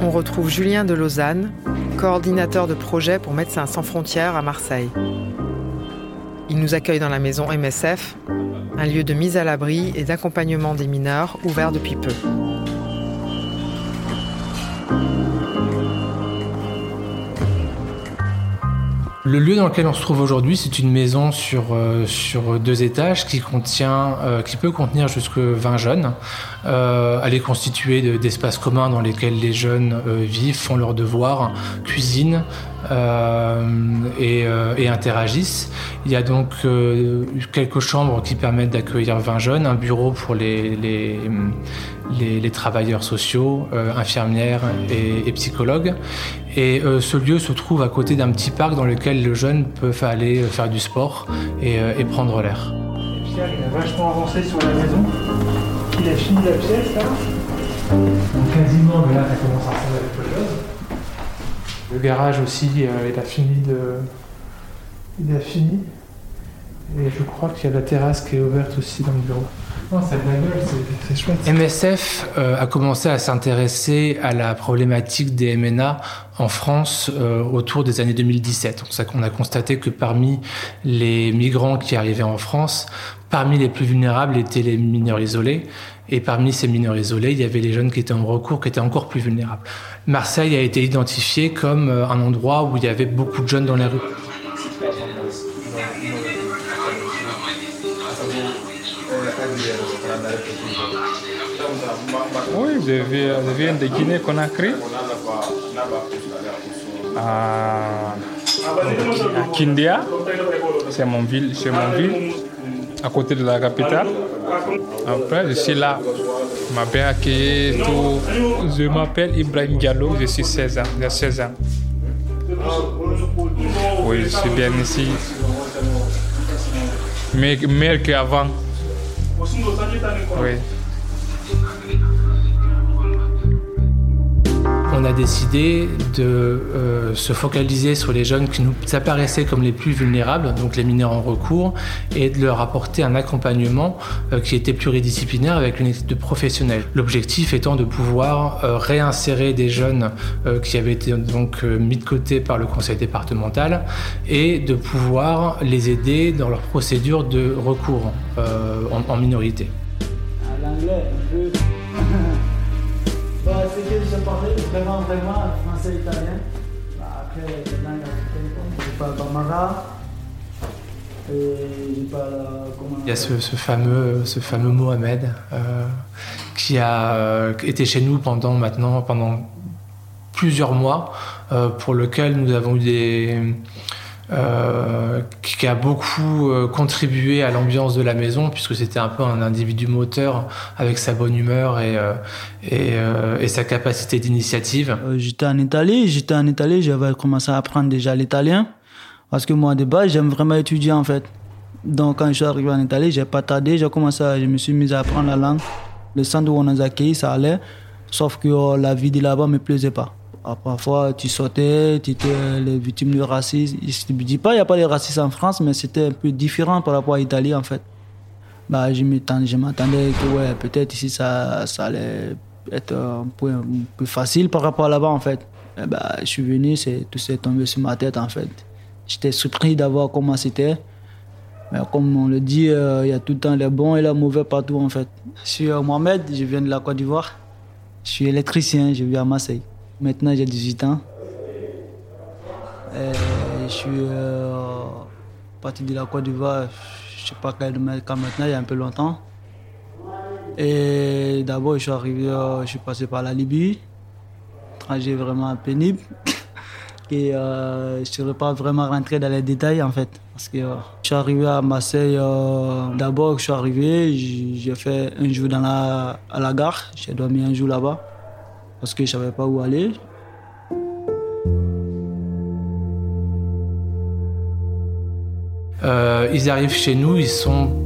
On retrouve Julien de Lausanne, coordinateur de projet pour Médecins sans frontières à Marseille. Il nous accueille dans la maison MSF, un lieu de mise à l'abri et d'accompagnement des mineurs ouvert depuis peu. Le lieu dans lequel on se trouve aujourd'hui, c'est une maison sur, euh, deux étages euh, qui peut contenir jusque 20 jeunes. Euh, elle est constituée de- d'espaces communs dans lesquels les jeunes vivent, font leurs devoirs, cuisinent euh, et, euh, et interagissent. Il y a donc euh, quelques chambres qui permettent d'accueillir 20 jeunes, un bureau pour les, les, les, les travailleurs sociaux, euh, infirmières et, et psychologues. Et euh, ce lieu se trouve à côté d'un petit parc dans lequel le jeune peut aller faire du sport et, euh, et prendre l'air. Pierre, il a vachement avancé sur la maison. Il a fini la pièce là. Donc quasiment, mais là ça commence à ressembler à quelque chose. Le garage aussi, euh, il a fini. Il a fini. Et je crois qu'il y a la terrasse qui est ouverte aussi dans le bureau. Chouette. MSF euh, a commencé à s'intéresser à la problématique des MNA en France euh, autour des années 2017. Donc, ça, on a constaté que parmi les migrants qui arrivaient en France, parmi les plus vulnérables étaient les mineurs isolés. Et parmi ces mineurs isolés, il y avait les jeunes qui étaient en recours, qui étaient encore plus vulnérables. Marseille a été identifié comme euh, un endroit où il y avait beaucoup de jeunes dans les rues. Je viens, de Guinée-Conakry. À, à Kindia, c'est mon ville, c'est mon ville, à côté de la capitale. Après, je suis là. Je m'appelle accueilli, tout. Je m'appelle Ibrahim Diallo, je suis 16 ans, j'ai 16 ans. Oui, je suis bien ici. Mais meilleur qu'avant. Oui. On a décidé de euh, se focaliser sur les jeunes qui nous apparaissaient comme les plus vulnérables, donc les mineurs en recours, et de leur apporter un accompagnement euh, qui était pluridisciplinaire avec une équipe de professionnels. L'objectif étant de pouvoir euh, réinsérer des jeunes qui avaient été donc mis de côté par le conseil départemental et de pouvoir les aider dans leur procédure de recours en- minorité. je parlais vraiment, vraiment français italien. Bah, après, les langues africaines, je parle bambara. Et parle. comment Il y a ce, ce fameux, ce fameux Mohamed euh, qui a euh, été chez nous pendant maintenant pendant plusieurs mois, euh, pour lequel nous avons eu des euh, qui a beaucoup euh, contribué à l'ambiance de la maison puisque c'était un peu un individu moteur avec sa bonne humeur et, euh, sa capacité d'initiative. J'étais en Italie, j'étais en Italie, j'avais commencé à apprendre déjà l'italien. Parce que moi, de base, j'aime vraiment étudier en fait. Donc, quand je suis arrivé en Italie, j'ai pas tardé, j'ai commencé je me suis mis à apprendre la langue. Le centre où on nous accueillis, ça allait. Sauf que euh, la vie de là-bas me plaisait pas. Ah, Parfois, tu sortais, tu étais les victimes de racisme. Je ne dis pas qu'il n'y a pas de racisme en France, mais c'était un peu différent par rapport à l'Italie en fait. Bah, je m'attendais, que ouais, peut-être ici ça, ça allait être un peu, un peu facile par rapport à là-bas en fait. Et bah, je suis venu, tout s'est tombé sur ma tête en fait. J'étais surpris d'avoir comment c'était. Mais comme on le dit, euh, il y a tout le temps les bons et les mauvais partout en fait. Je suis euh, Mohamed, je viens de la Côte d'Ivoire. Je suis électricien, je vis à Marseille. Maintenant j'ai 18 ans. Je suis euh, parti de la Côte d'Ivoire. Je je sais pas quand maintenant, il y a un peu longtemps. Et d'abord, je suis arrivé, je suis passé par la Libye, trajet vraiment pénible. Et je ne serais pas vraiment rentré dans les détails en fait. Parce que je suis arrivé à Marseille, d'abord je suis arrivé, j'ai fait un jour à la gare, j'ai dormi un jour là-bas parce que je ne savais pas où aller. Euh, ils arrivent chez nous, ils sont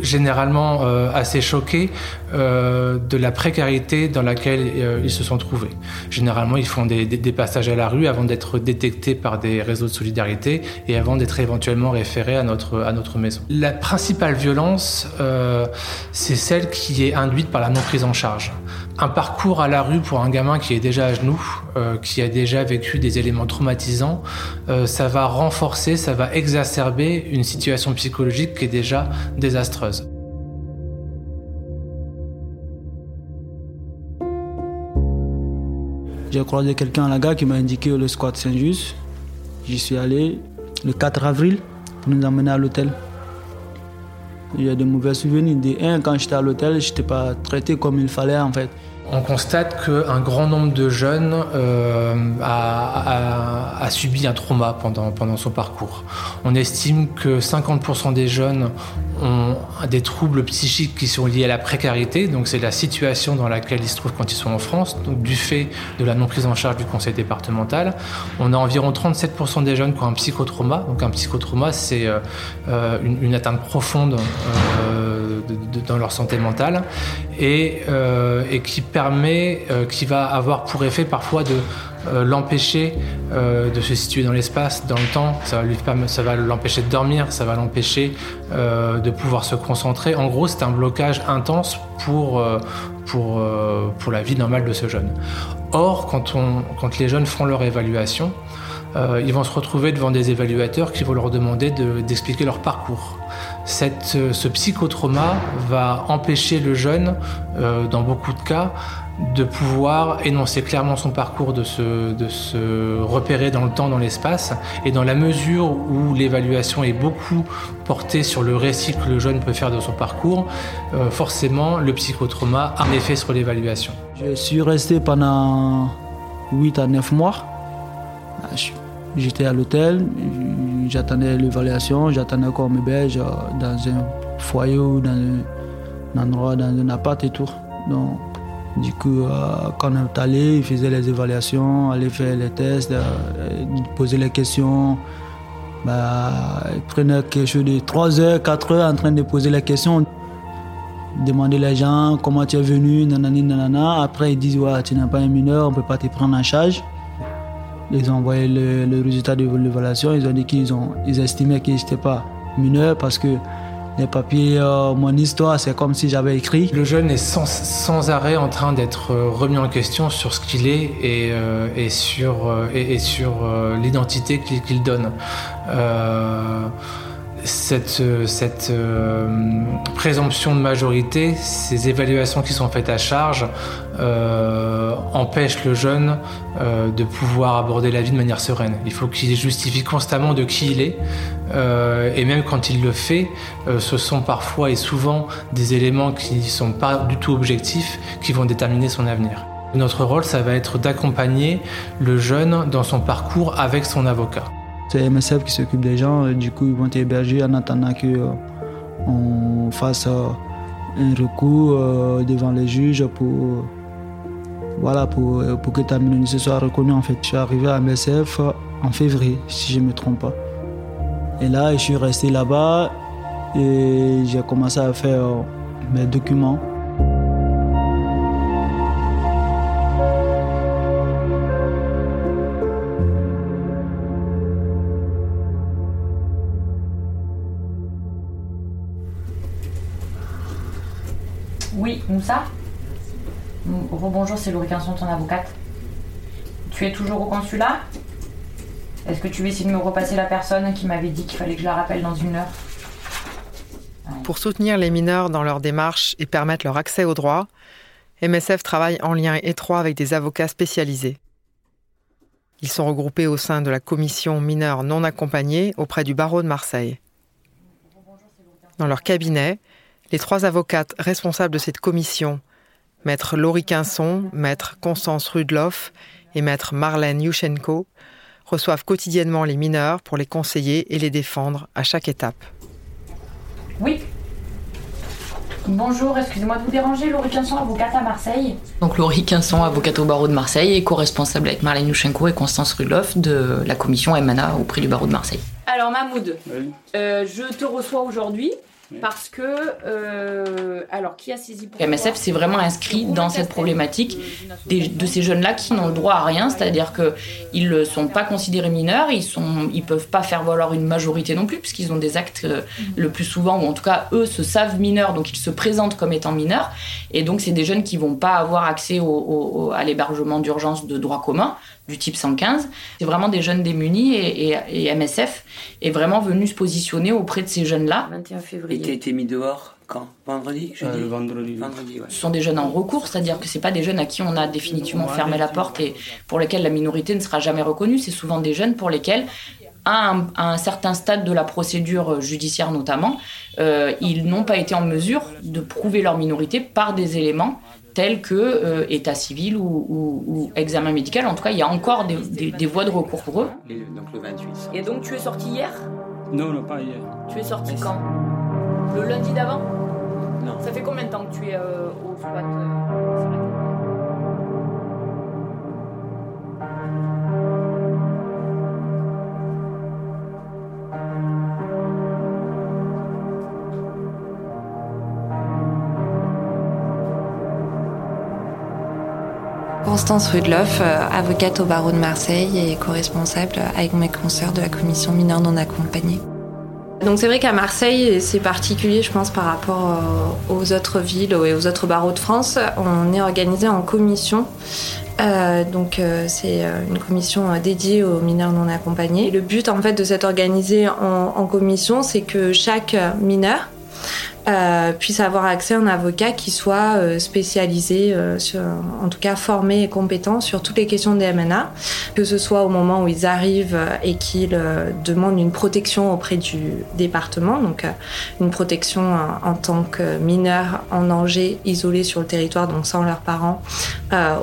généralement euh, assez choqués euh, de la précarité dans laquelle ils se sont trouvés. Généralement, ils font des, des, passages à la rue avant d'être détectés par des réseaux de solidarité et avant d'être éventuellement référés à notre, à notre maison. La principale violence, c'est celle qui est induite par la non prise en charge. Un parcours à la rue pour un gamin qui est déjà à genoux, qui a déjà vécu des éléments traumatisants, ça va renforcer, ça va exacerber une situation psychologique qui est déjà désastreuse. J'ai croisé quelqu'un à la gare qui m'a indiqué le squat Saint-Just. J'y suis allé le 4 avril pour nous emmener à l'hôtel. Il y a de mauvais souvenirs. Un, quand j'étais à l'hôtel, je n'étais pas traité comme il fallait en fait. On constate qu'un grand nombre de jeunes euh, a, subi un trauma pendant, pendant son parcours. On estime que 50% des jeunes ont des troubles psychiques qui sont liés à la précarité, donc c'est la situation dans laquelle ils se trouvent quand ils sont en France, donc du fait de la non prise en charge du conseil départemental. On a environ 37% des jeunes qui ont un psychotrauma, donc un psychotrauma c'est euh, une, atteinte profonde euh, dans leur santé mentale et, euh, qui permet, qui va avoir pour effet parfois de euh, l'empêcher euh, de se situer dans l'espace, dans le temps, ça va, l'empêcher de dormir, ça va l'empêcher euh, de pouvoir se concentrer. En gros, c'est un blocage intense pour, pour, pour la vie normale de ce jeune. Or, quand, on, quand les jeunes font leur évaluation, ils vont se retrouver devant des évaluateurs qui vont leur demander d'expliquer de, leur parcours. Cette, ce psychotrauma va empêcher le jeune, dans beaucoup de cas, de pouvoir énoncer clairement son parcours, de se, de se repérer dans le temps, dans l'espace, et dans la mesure où l'évaluation est beaucoup portée sur le récit que le jeune peut faire de son parcours, euh, forcément le psychotrauma a un effet sur l'évaluation. Je suis resté pendant 8 à 9 mois. J'étais à l'hôtel, j'attendais l'évaluation, j'attendais qu'on m'héberge dans un foyer ou dans un endroit, dans un appart et tout. Du coup, euh, quand on est allé, il faisait les évaluations, allait faire les tests, euh, poser les questions. Bah, il prenait quelque chose de 3 heures, 4 heures en train de poser les questions. Demander les gens comment tu es venu, nanani, nanana. Après, ils disent ouais, tu n'es pas un mineur, on ne peut pas te prendre en charge. Ils ont envoyé le, le résultat de l'évaluation. Ils ont dit qu'ils ils estimaient que je n'étais pas mineur parce que les papiers, euh, mon histoire, c'est comme si j'avais écrit. Le jeune est sans, sans arrêt en train d'être euh, remis en question sur ce qu'il est et, euh, et, sur, et, sur l'identité qu'il qu donne. Cette, cette euh, présomption de majorité, ces évaluations qui sont faites à charge, euh, empêchent le jeune euh, de pouvoir aborder la vie de manière sereine. Il faut qu'il justifie constamment de qui il est, euh, et même quand il le fait, euh, ce sont parfois et souvent des éléments qui ne sont pas du tout objectifs qui vont déterminer son avenir. Notre rôle, ça va être d'accompagner le jeune dans son parcours avec son avocat. C'est MSF qui s'occupe des gens, du coup ils vont t'héberger en attendant qu'on fasse un recours devant les juges pour, voilà, pour, pour que ta minorité soit reconnue. En fait, je suis arrivé à MSF en février, si je ne me trompe pas. Et là, je suis resté là-bas et j'ai commencé à faire mes documents. C'est Laurie Quinson, ton avocate. Tu es toujours au consulat Est-ce que tu veux essayer de me repasser la personne qui m'avait dit qu'il fallait que je la rappelle dans une heure? Pour soutenir les mineurs dans leur démarche et permettre leur accès aux droits, MSF travaille en lien étroit avec des avocats spécialisés. Ils sont regroupés au sein de la commission mineurs non accompagnés auprès du barreau de Marseille. Dans leur cabinet, les trois avocates responsables de cette commission, maître Laurie Quinson, maître Constance Rudloff et maître Marlène Yushchenko, reçoivent quotidiennement les mineurs pour les conseiller et les défendre à chaque étape. Oui. Bonjour, excusez-moi de vous déranger, Laurie Quinson, avocate à Marseille. Donc Laurie Quinson, avocate au barreau de Marseille et co-responsable avec Marlène Yushchenko et Constance Rudloff de la commission MNA auprès du barreau de Marseille. Alors Mahmoud, euh, je te reçois aujourd'hui parce que euh, alors qui a saisi pour MSF s'est vraiment inscrit dans cette problématique des- de ces jeunes-là qui n'ont le droit à rien, c'est-à-dire que ils ne sont pas considérés mineurs, ils sont, ils peuvent pas faire valoir une majorité non plus puisqu'ils ont des actes euh, le plus souvent ou en tout cas eux se savent mineurs donc ils se présentent comme étant mineurs. Et donc c'est des jeunes qui vont pas avoir accès au- au- au- à l'hébergement d'urgence de droit commun du type 115. C'est vraiment des jeunes démunis et, et- et MSF est vraiment venu se positionner auprès de ces jeunes-là. 21 Et février. t'as été mis dehors quand? Vendredi jeudi? Le vendredi. Vendredi, ouais. Ce sont des jeunes en recours, c'est-à-dire que c'est pas des jeunes à qui on a définitivement fermé la porte et pour lesquels la minorité ne sera jamais reconnue. C'est souvent des jeunes pour lesquels, à un, à un certain stade de la procédure judiciaire notamment, euh, ils n'ont pas été en mesure de prouver leur minorité par des éléments tels que euh, état civil ou, ou- ou examen médical. En tout cas, il y a encore des, des- des voies de recours pour eux. Donc le 28. ça. Et donc tu es sorti hier? Non, non, pas hier. Tu es sorti quand? Le lundi d'avant? Non. Ça fait combien de temps que tu es euh, au squat Constance Rudloff, euh, avocate au barreau de Marseille et co-responsable avec mes consoeurs de la commission mineure non accompagnée. Donc c'est vrai qu'à Marseille, c'est particulier je pense par rapport euh, aux autres villes et aux autres barreaux de France, on est organisé en commission. Euh, donc c'est une commission dédiée aux mineurs non accompagnés. Le but en fait de s'être organisé en commission, c'est que chaque mineur euh, puisse avoir accès à un avocat qui soit euh, spécialisé, euh, sur, en tout cas formé et compétent sur toutes les questions des MNA, que ce soit au moment où ils arrivent euh, et qu'ils euh, demandent une protection auprès du département, donc une protection en tant que mineur en danger, isolé sur le territoire, donc sans leurs parents,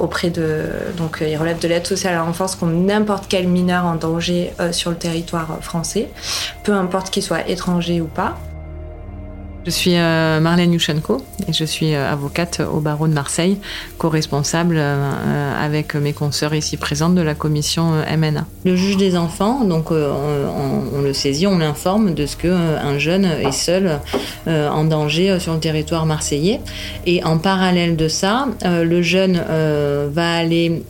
auprès de, donc ils relèvent de l'aide sociale à l'enfance comme n'importe quel mineur en danger sur le territoire français, peu importe qu'il soit étranger ou pas. Je suis euh, Marlène Yushchenko et je suis euh, avocate au barreau de Marseille, co-responsable euh, avec mes consoeurs ici présentes de la commission MNA. Le juge des enfants, donc on, on- le saisit, on l'informe de ce que euh, un jeune est seul en danger sur le territoire marseillais. Et en parallèle de ça, le jeune va aller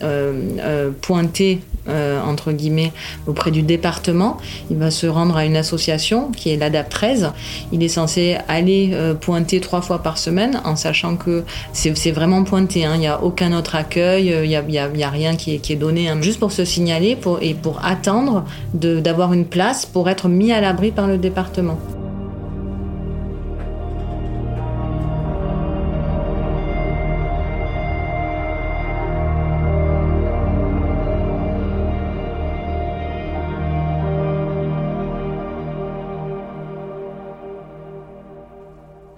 pointer euh, entre guillemets auprès du département. Il va se rendre à une association qui est l'ADAP 13. Il est censé aller euh, pointer trois fois par semaine en sachant que c'est vraiment pointé. hein. Il n'y a aucun autre accueil, euh, il n'y a, a- rien qui est, qui donné. hein. Juste pour se signaler pour, et pour attendre d'avoir une place pour être mis à l'abri par le département.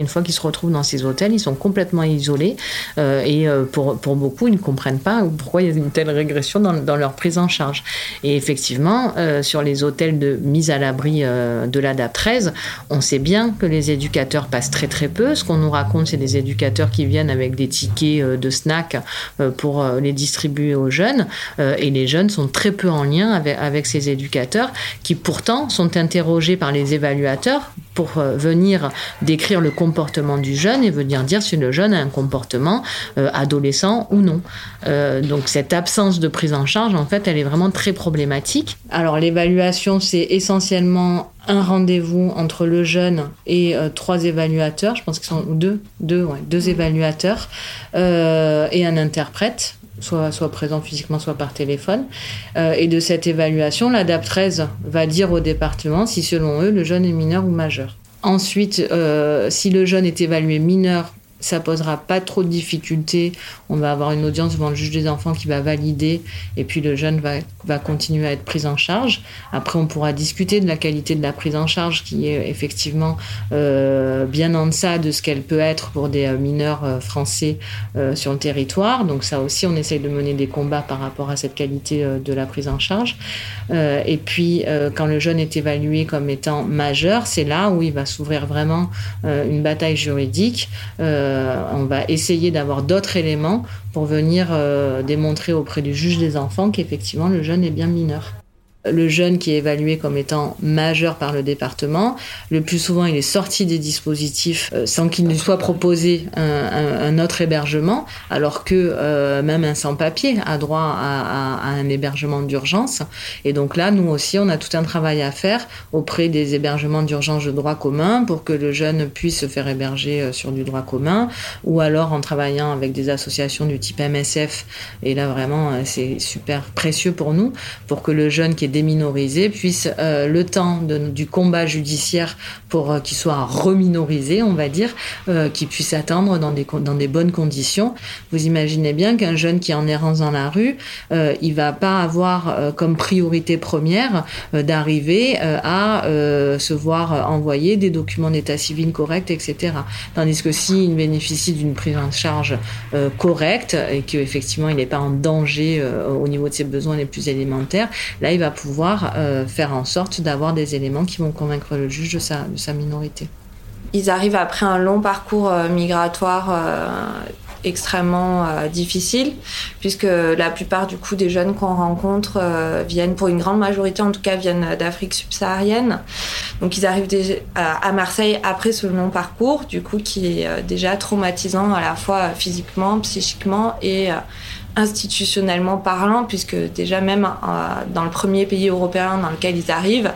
Une fois qu'ils se retrouvent dans ces hôtels, ils sont complètement isolés euh, et euh, pour, pour beaucoup, ils ne comprennent pas pourquoi il y a une telle régression dans, leur prise en charge. Et effectivement, euh, sur les hôtels de mise à l'abri euh, de l'ADAP 13, on sait bien que les éducateurs passent très très peu. Ce qu'on nous raconte, c'est des éducateurs qui viennent avec des tickets de snack euh, pour les distribuer aux jeunes. Et les jeunes sont très peu en lien avec, avec ces éducateurs qui pourtant sont interrogés par les évaluateurs pour euh, venir décrire le comportement du jeune et venir dire si le jeune a un comportement euh, adolescent ou non. Euh, donc cette absence de prise en charge, en fait, elle est vraiment très problématique. Alors l'évaluation, c'est essentiellement un rendez-vous entre le jeune et trois évaluateurs, je pense qu'ils sont deux, deux, ouais, deux évaluateurs et un interprète soit, présent physiquement, soit par téléphone. Euh, et de cette évaluation, l'ADAP 13 va dire au département si selon eux le jeune est mineur ou majeur. Ensuite, euh, si le jeune est évalué mineur ça posera pas trop de difficultés. On va avoir une audience devant le juge des enfants qui va valider et puis le jeune va, va continuer à être pris en charge. Après, on pourra discuter de la qualité de la prise en charge qui est effectivement euh, bien en deçà de ce qu'elle peut être pour des euh, mineurs euh, français sur le territoire. Donc ça aussi, on essaye de mener des combats par rapport à cette qualité de la prise en charge. Et puis, quand le jeune est évalué comme étant majeur, c'est là où il va s'ouvrir vraiment une bataille juridique. On va essayer d'avoir d'autres éléments pour venir euh, démontrer auprès du juge des enfants qu'effectivement le jeune est bien mineur le jeune qui est évalué comme étant majeur par le département, le plus souvent il est sorti des dispositifs euh, sans qu'il ne soit proposé un, autre hébergement, alors que euh, même un sans-papier a droit à, à, à, un hébergement d'urgence. Et donc là, nous aussi, on a tout un travail à faire auprès des hébergements d'urgence de droit commun pour que le jeune puisse se faire héberger euh, sur du droit commun, ou alors en travaillant avec des associations du type MSF. Et là, vraiment, c'est super précieux pour nous, pour que le jeune qui est déminorisé puisse, euh, le temps du combat judiciaire pour euh, qu'il soit reminorisé, on va dire, euh, qu'il puisse attendre dans des, dans des bonnes conditions. Vous imaginez bien qu'un jeune qui est en errance dans la rue, euh, il va pas avoir euh, comme priorité première d'arriver à se voir envoyer des documents d'état civil corrects, etc. Tandis que s'il bénéficie d'une prise en charge correcte et qu'effectivement il n'est pas en danger au niveau de ses besoins les plus élémentaires, là il va pouvoir euh, faire en sorte d'avoir des éléments qui vont convaincre le juge de sa, minorité. Ils arrivent après un long parcours euh, migratoire euh, extrêmement difficile puisque la plupart du coup des jeunes qu'on rencontre viennent pour une grande majorité en tout cas viennent d'Afrique subsaharienne donc ils arrivent à Marseille après ce long parcours du coup qui est déjà traumatisant à la fois physiquement psychiquement et institutionnellement parlant, puisque déjà même euh, dans le premier pays européen dans lequel ils arrivent,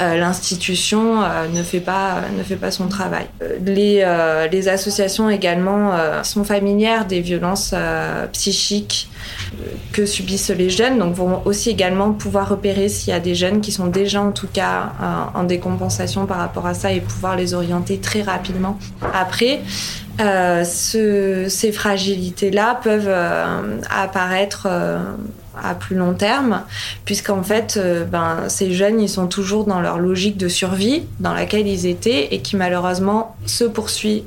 euh, l'institution euh, ne fait pas ne fait pas son travail. Les, les associations également sont familières des violences psychiques que subissent les jeunes, donc vont aussi également pouvoir repérer s'il y a des jeunes qui sont déjà en tout cas en décompensation par rapport à ça et pouvoir les orienter très rapidement. Après, euh, ce, ces fragilités-là peuvent euh, apparaître euh, à plus long terme, puisqu'en fait, euh, ben, ces jeunes, ils sont toujours dans leur logique de survie dans laquelle ils étaient et qui malheureusement se poursuit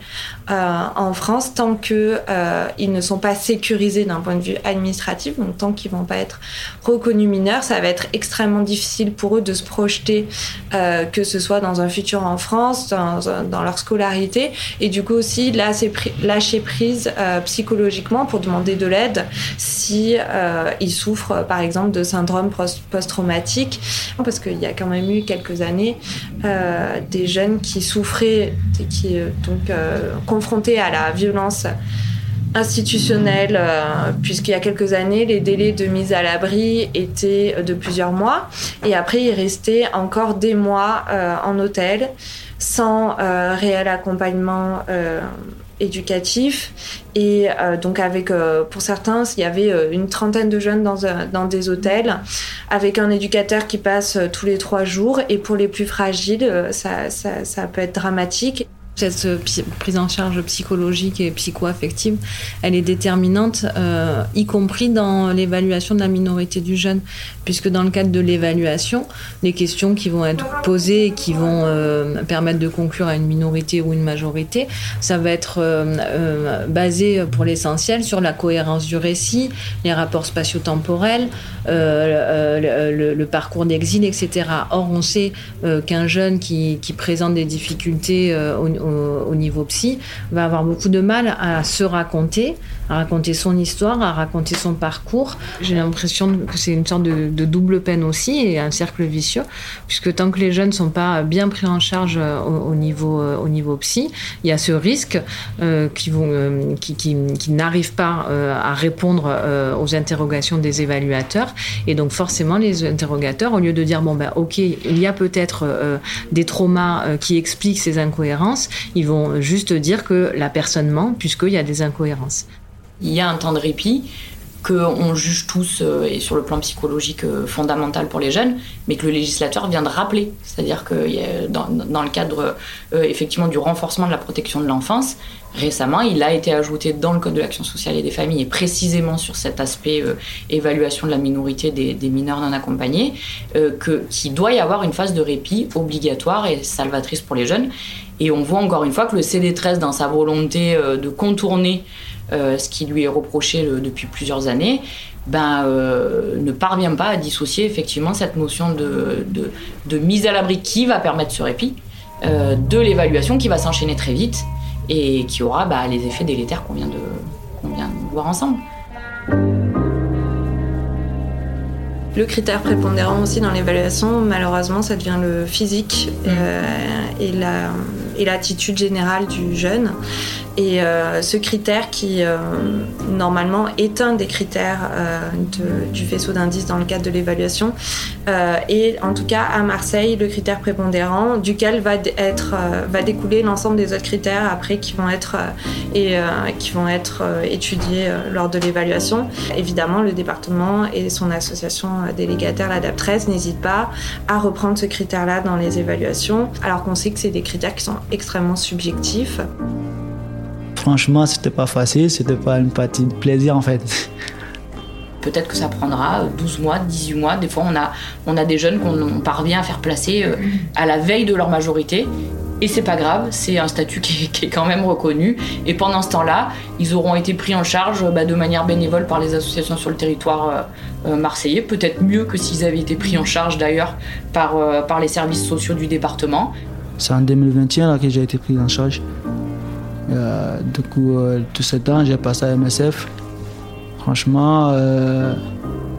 euh, en France tant que euh, ne sont pas sécurisés d'un point de vue administratif, donc tant qu'ils vont pas être reconnus mineurs, ça va être extrêmement difficile pour eux de se projeter, euh, que ce soit dans un futur en France, dans, dans leur scolarité, et du coup aussi là, c'est lâcher prise euh, psychologiquement pour demander de l'aide si euh, ils souffrent par exemple de syndrome post-traumatique, parce qu'il y a quand même eu quelques années des jeunes qui souffraient, qui euh, donc confrontés à la violence institutionnelle, euh, puisqu'il y a quelques années, les délais de mise à l'abri étaient de plusieurs mois, et après il restait encore des mois euh, en hôtel sans euh, réel accompagnement éducatif. Et donc avec pour certains il y avait une trentaine de jeunes dans, des hôtels avec un éducateur qui passe tous les trois jours. Et pour les plus fragiles ça peut être dramatique cette prise en charge psychologique et psycho-affective, elle est déterminante, euh, y compris dans l'évaluation de la minorité du jeune, puisque dans le cadre de l'évaluation, les questions qui vont être posées et qui vont euh, permettre de conclure à une minorité ou une majorité, ça va être euh, basé pour l'essentiel sur la cohérence du récit, les rapports spatio-temporels, le, parcours d'exil, etc. Or, on sait qu'un jeune qui, qui, présente des difficultés au, au, niveau psy, va avoir beaucoup de mal à se raconter, à raconter son histoire, à raconter son parcours. J'ai l'impression que c'est une sorte de, double peine aussi et un cercle vicieux, puisque tant que les jeunes ne sont pas bien pris en charge au, au niveau, au niveau psy, il y a ce risque euh, qui, euh, qui, qui, n'arrivent pas euh, à répondre euh, aux interrogations des évaluateurs. Et donc forcément, les interrogateurs, au lieu de dire, bon ben ok, il y a peut-être euh, des traumas qui expliquent ces incohérences, ils vont juste dire que la personne ment puisqu'il y a des incohérences. Il y a un temps de répit qu'on juge tous, euh, et sur le plan psychologique euh, fondamental pour les jeunes, mais que le législateur vient de rappeler. C'est-à-dire que dans, le cadre euh, effectivement du renforcement de la protection de l'enfance, récemment, il a été ajouté dans le Code de l'action sociale et des familles, et précisément sur cet aspect évaluation de la minorité des, mineurs non accompagnés, que, qu'il doit y avoir une phase de répit obligatoire et salvatrice pour les jeunes. Et on voit encore une fois que le CD13, dans sa volonté de contourner euh, ce qui lui est reproché depuis plusieurs années, ben, euh, ne parvient pas à dissocier effectivement cette notion de, de, mise à l'abri qui va permettre ce répit, euh, de l'évaluation qui va s'enchaîner très vite et qui aura bah, les effets délétères qu'on vient, de, vient de voir ensemble. Le critère prépondérant aussi dans l'évaluation, malheureusement, ça devient le physique mmh. et l'attitude générale du jeune. Et euh, ce critère qui, euh, normalement, est un des critères euh, du faisceau d'indices dans le cadre de l'évaluation, est en tout cas à Marseille le critère prépondérant, duquel va, être, va découler l'ensemble des autres critères après qui vont être, et, qui vont être étudiés lors de l'évaluation. Évidemment, le département et son association délégataire, l'ADAP 13, n'hésitent pas à reprendre ce critère-là dans les évaluations, alors qu'on sait que c'est des critères qui sont extrêmement subjectifs. Franchement, c'était pas facile, c'était pas une partie de plaisir en fait. Peut-être que ça prendra 12 mois, 18 mois. Des fois, on a, on a des jeunes qu'on parvient à faire placer euh, à la veille de leur majorité. Et c'est pas grave, c'est un statut qui est, quand même reconnu. Et pendant ce temps-là, ils auront été pris en charge bah, de manière bénévole par les associations sur le territoire euh, euh, marseillais. Peut-être mieux que s'ils avaient été pris en charge d'ailleurs par, par les services sociaux du département. C'est en 2021 là, que j'ai été pris en charge. Euh, du coup, euh, tout ce temps, j'ai passé à MSF. Franchement, euh,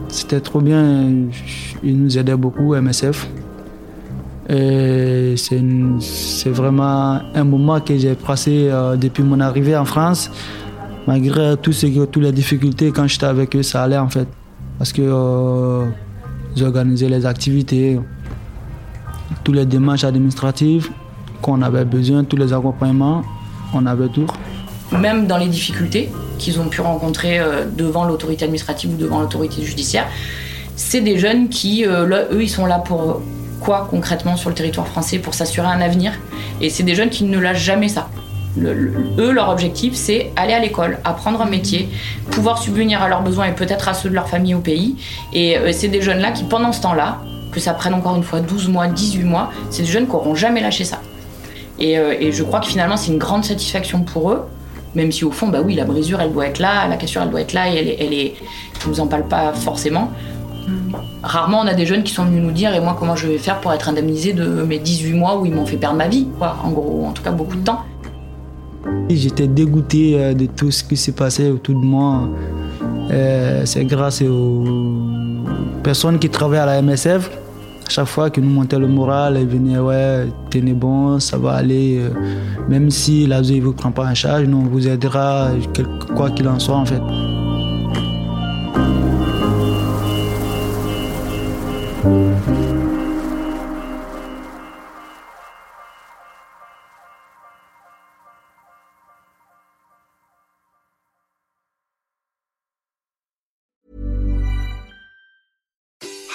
c'était trop bien. Ils nous aidaient beaucoup, MSF. Et c'est vraiment un moment que j'ai passé depuis mon arrivée en France. Malgré toutes les difficultés, quand j'étais avec eux, ça allait en fait. Parce que ils organisaient les activités, tous les démarches administratives qu'on avait besoin, tous les accompagnements on tout. Même dans les difficultés qu'ils ont pu rencontrer euh, devant l'autorité administrative ou devant l'autorité judiciaire, c'est des jeunes qui, euh, eux, ils sont là pour quoi concrètement sur le territoire français Pour s'assurer un avenir. Et c'est des jeunes qui ne lâchent jamais ça. eux, leur objectif, c'est aller à l'école, apprendre un métier, pouvoir subvenir à leurs besoins et peut-être à ceux de leur famille au pays. Et euh, c'est des jeunes-là qui, pendant ce temps-là, que ça prenne encore une fois 12 mois, 18 mois, c'est des jeunes qui n'auront jamais lâché ça. Euh, et, je crois que finalement, c'est une grande satisfaction pour eux, même si au fond, bah oui, la brisure, elle doit être là, la cassure, elle doit être là, et elle elle est je vous en parle pas forcément. Rarement, on a des jeunes qui sont venus nous dire, et moi, comment je vais faire pour être indemnisé de mes 18 mois où ils m'ont fait perdre ma vie, quoi, en gros, en tout cas, beaucoup de temps. J'étais dégoûté euh, de tout ce qui s'est passé autour de moi. Euh, c'est grâce aux personnes qui travaillent à la MSF chaque fois que nous montait le moral, elle venait, ouais, tenez bon, ça va aller. Euh, même si la ne vous prend pas en charge, nous, on vous aidera, quoi qu'il en soit, en fait.